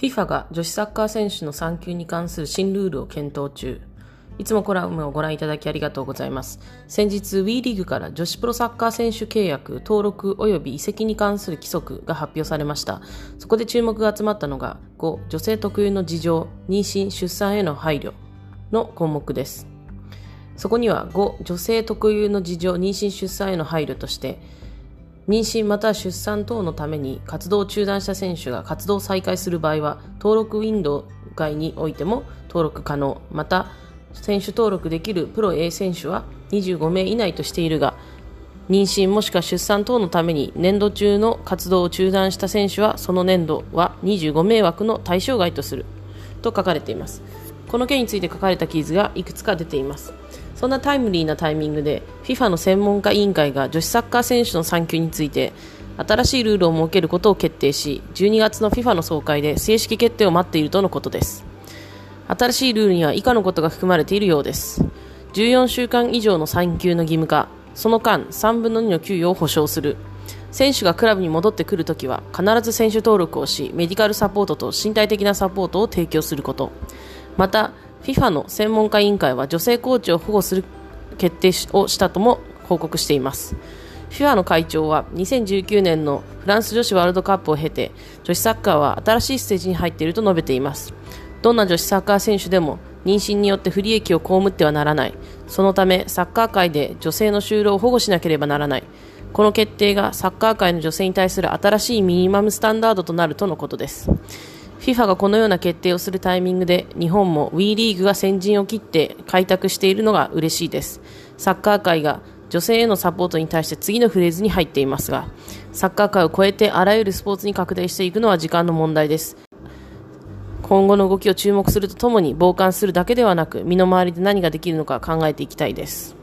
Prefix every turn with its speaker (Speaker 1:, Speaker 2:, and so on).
Speaker 1: FIFA が女子サッカー選手の産休に関する新ルールを検討中。いつもコラムをご覧いただきありがとうございます。先日 WE リーグから女子プロサッカー選手契約、登録及び移籍に関する規則が発表されました。そこで注目が集まったのが5、女性特有の事情、妊娠、出産への配慮の項目です。そこには5、女性特有の事情、妊娠、出産への配慮として、妊娠または出産等のために活動を中断した選手が活動を再開する場合は登録ウィンドウ外においても登録可能。また選手登録できるプロ A 選手は25名以内としているが妊娠もしくは出産等のために年度中の活動を中断した選手はその年度は25名枠の対象外とする。と書かれています。この件について書かれた記事がいくつか出ています。そんなタイムリーなタイミングで FIFA の専門家委員会が女子サッカー選手の産休について新しいルールを設けることを決定し12月の FIFA の総会で正式決定を待っているとのことです。新しいルールには以下のことが含まれているようです。14週間以上の産休の義務化その間3分の2の給与を保証する。選手がクラブに戻ってくるときは必ず選手登録をしメディカルサポートと身体的なサポートを提供すること。また FIFA の専門家委員会は女性コーチを保護する決定をしたとも報告しています。FIFA の会長は2019年のフランス女子ワールドカップを経て女子サッカーは新しいステージに入っていると述べています。どんな女子サッカー選手でも妊娠によって不利益を被ってはならない。そのためサッカー界で女性の就労を保護しなければならない。この決定がサッカー界の女性に対する新しいミニマムスタンダードとなるとのことです。FIFA がこのような決定をするタイミングで日本も WE リーグが先陣を切って開拓しているのが嬉しいです。サッカー界が女性へのサポートに対して次のフレーズに入っていますがサッカー界を超えてあらゆるスポーツに拡大していくのは時間の問題です。今後の動きを注目するとともに傍観するだけではなく身の回りで何ができるのか考えていきたいです。